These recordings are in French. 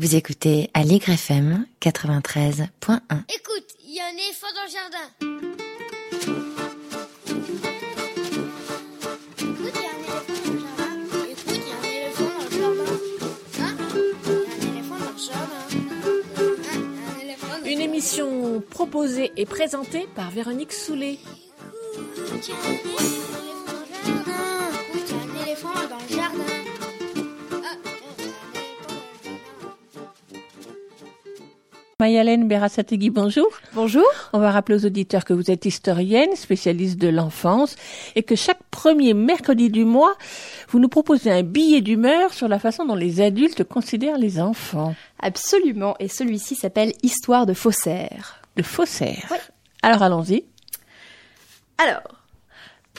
Vous écoutez Allegre FM 93.1. Écoute, il y a un éléphant dans le jardin. Écoute, il y a un éléphant dans le jardin. Écoute, il y a un éléphant dans le jardin. Hein? Il y a un éléphant dans le jardin. Hein un éléphant dans le Une émission proposée et présentée par Véronique Soulet. Écoute, il y a un éléphant Mayalène Berasategui, bonjour. Bonjour. On va rappeler aux auditeurs que vous êtes historienne, spécialiste de l'enfance, et que chaque premier mercredi du mois, vous nous proposez un billet d'humeur sur la façon dont les adultes considèrent les enfants. Absolument. Et celui-ci s'appelle Histoire de faussaire. De faussaire. Oui. Alors allons-y. Alors,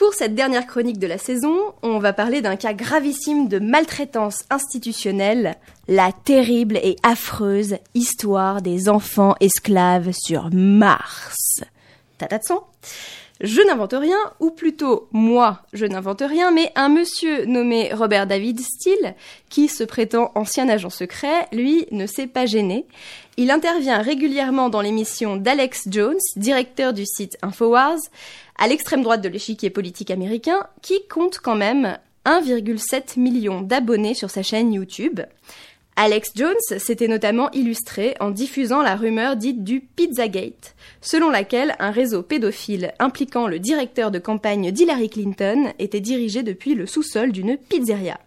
pour cette dernière chronique de la saison, on va parler d'un cas gravissime de maltraitance institutionnelle, la terrible et affreuse histoire des enfants esclaves sur Mars. Tata de. Je n'invente rien, ou plutôt moi, je n'invente rien, mais un monsieur nommé Robert David Steele, qui se prétend ancien agent secret, lui, ne s'est pas gêné. Il intervient régulièrement dans l'émission d'Alex Jones, directeur du site Infowars, à l'extrême droite de l'échiquier politique américain, qui compte quand même 1,7 million d'abonnés sur sa chaîne YouTube. Alex Jones s'était notamment illustré en diffusant la rumeur dite du Pizzagate, selon laquelle un réseau pédophile impliquant le directeur de campagne d'Hillary Clinton était dirigé depuis le sous-sol d'une pizzeria.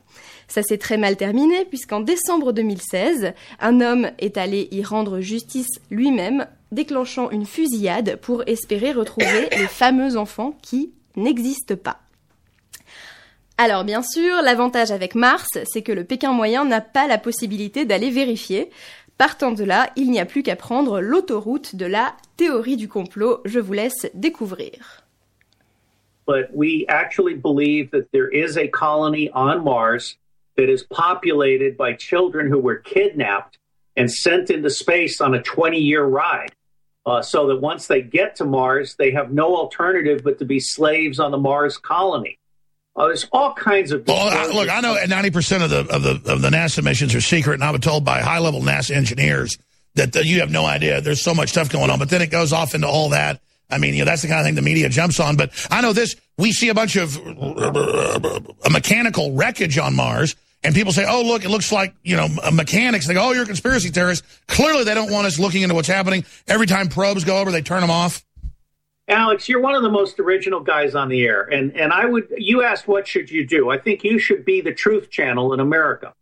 Ça s'est très mal terminé puisqu'en décembre 2016, un homme est allé y rendre justice lui-même, déclenchant une fusillade pour espérer retrouver les fameux enfants qui n'existent pas. Alors bien sûr, l'avantage avec Mars, c'est que le Pékin moyen n'a pas la possibilité d'aller vérifier. Partant de là, il n'y a plus qu'à prendre l'autoroute de la théorie du complot. Je vous laisse découvrir. but we actually believe that there is a colony on Mars that is populated by children who were kidnapped and sent into space on a 20 year ride. Uh, so that once they get to Mars, they have no alternative but to be slaves on the Mars colony. Uh, there's all kinds of. Well, I, look, I know 90% of the, of the, of the NASA missions are secret, and I was told by high level NASA engineers that uh, you have no idea. There's so much stuff going on, but then it goes off into all that. I mean, you know, that's the kind of thing the media jumps on. But I know this, we see a bunch of uh, mechanical wreckage on Mars, and people say, oh, look, it looks like, you know, mechanics. They go, oh, you're a conspiracy theorist. Clearly, they don't want us looking into what's happening. Every time probes go over, they turn them off. Alex, you're one of the most original guys on the air, and and I would. You asked what should you do. I think you should be the Truth Channel in America.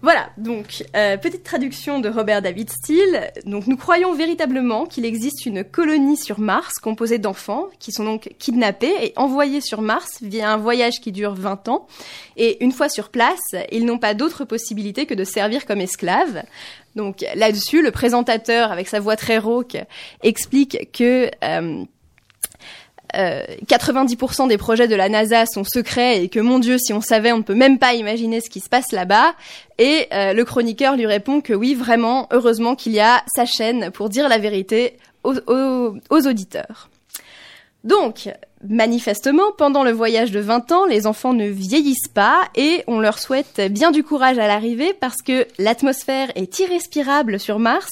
Voilà, donc euh, petite traduction de Robert David Steele. Donc nous croyons véritablement qu'il existe une colonie sur Mars composée d'enfants qui sont donc kidnappés et envoyés sur Mars via un voyage qui dure 20 ans. Et une fois sur place, ils n'ont pas d'autre possibilité que de servir comme esclaves. Donc là-dessus, le présentateur, avec sa voix très rauque, explique que euh, euh, 90% des projets de la NASA sont secrets et que mon Dieu, si on savait, on ne peut même pas imaginer ce qui se passe là-bas. Et euh, le chroniqueur lui répond que oui, vraiment, heureusement qu'il y a sa chaîne pour dire la vérité aux, aux- aux auditeurs. Donc, manifestement, pendant le voyage de 20 ans, les enfants ne vieillissent pas et on leur souhaite bien du courage à l'arrivée parce que l'atmosphère est irrespirable sur Mars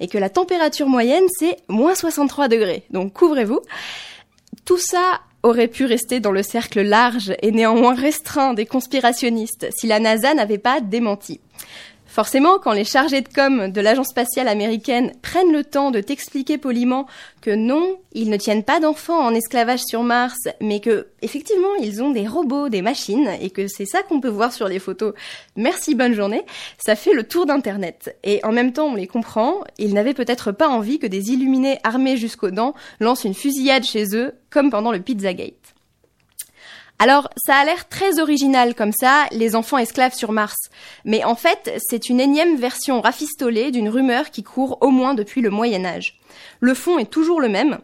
et que la température moyenne, c'est moins 63 degrés. Donc, couvrez-vous. Tout ça aurait pu rester dans le cercle large et néanmoins restreint des conspirationnistes si la NASA n'avait pas démenti. Forcément, quand les chargés de com de l'agence spatiale américaine prennent le temps de t'expliquer poliment que non, ils ne tiennent pas d'enfants en esclavage sur Mars, mais que effectivement ils ont des robots, des machines, et que c'est ça qu'on peut voir sur les photos. Merci, bonne journée. Ça fait le tour d'internet. Et en même temps, on les comprend. Ils n'avaient peut-être pas envie que des illuminés armés jusqu'aux dents lancent une fusillade chez eux, comme pendant le Pizzagate. Alors, ça a l'air très original comme ça, les enfants esclaves sur Mars. Mais en fait, c'est une énième version rafistolée d'une rumeur qui court au moins depuis le Moyen Âge. Le fond est toujours le même.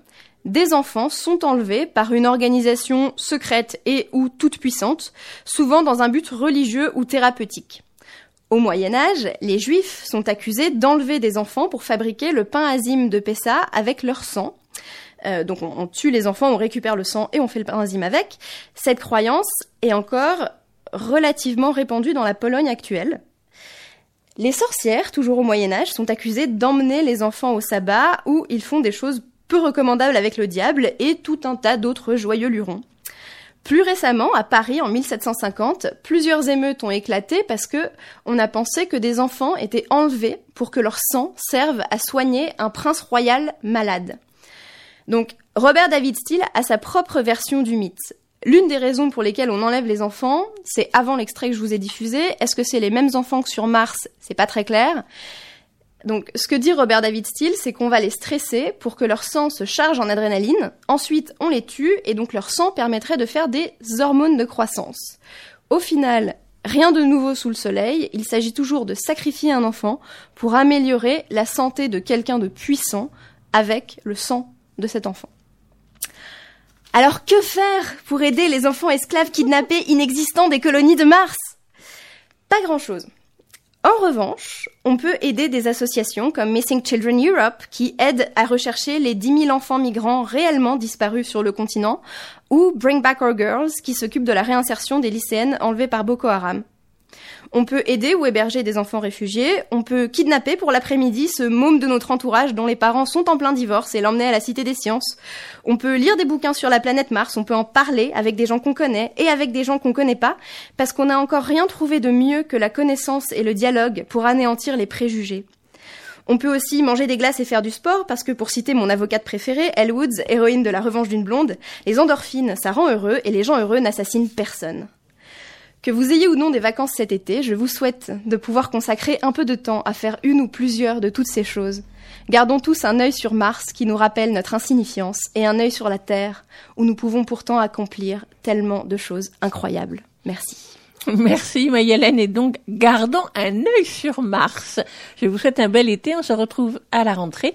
Des enfants sont enlevés par une organisation secrète et ou toute puissante, souvent dans un but religieux ou thérapeutique. Au Moyen Âge, les Juifs sont accusés d'enlever des enfants pour fabriquer le pain azim de Pessa avec leur sang. Euh, donc on, tue les enfants, on récupère le sang et on fait le pain avec. Cette croyance est encore relativement répandue dans la Pologne actuelle. Les sorcières, toujours au Moyen Âge, sont accusées d'emmener les enfants au sabbat où ils font des choses peu recommandables avec le diable et tout un tas d'autres joyeux lurons. Plus récemment, à Paris, en 1750, plusieurs émeutes ont éclaté parce que on a pensé que des enfants étaient enlevés pour que leur sang serve à soigner un prince royal malade. Donc, Robert David Steele a sa propre version du mythe. L'une des raisons pour lesquelles on enlève les enfants, c'est avant l'extrait que je vous ai diffusé. Est-ce que c'est les mêmes enfants que sur Mars? C'est pas très clair. Donc, ce que dit Robert David Steele, c'est qu'on va les stresser pour que leur sang se charge en adrénaline. Ensuite, on les tue et donc leur sang permettrait de faire des hormones de croissance. Au final, rien de nouveau sous le soleil. Il s'agit toujours de sacrifier un enfant pour améliorer la santé de quelqu'un de puissant avec le sang de cet enfant. Alors que faire pour aider les enfants esclaves kidnappés inexistants des colonies de Mars? Pas grand-chose. En revanche, on peut aider des associations comme Missing Children Europe qui aident à rechercher les 10 000 enfants migrants réellement disparus sur le continent, ou Bring Back Our Girls qui s'occupe de la réinsertion des lycéennes enlevées par Boko Haram. On peut aider ou héberger des enfants réfugiés, on peut kidnapper pour l'après-midi ce môme de notre entourage dont les parents sont en plein divorce et l'emmener à la Cité des Sciences. On peut lire des bouquins sur la planète Mars, on peut en parler avec des gens qu'on connaît et avec des gens qu'on connaît pas, parce qu'on n'a encore rien trouvé de mieux que la connaissance et le dialogue pour anéantir les préjugés. On peut aussi manger des glaces et faire du sport, parce que pour citer mon avocate préférée, Elle Woods, héroïne de la revanche d'une blonde, les endorphines, ça rend heureux, et les gens heureux n'assassinent personne. Que vous ayez ou non des vacances cet été, je vous souhaite de pouvoir consacrer un peu de temps à faire une ou plusieurs de toutes ces choses. Gardons tous un œil sur Mars qui nous rappelle notre insignifiance et un œil sur la Terre où nous pouvons pourtant accomplir tellement de choses incroyables. Merci. Merci Mayelène et donc gardons un œil sur Mars. Je vous souhaite un bel été, on se retrouve à la rentrée.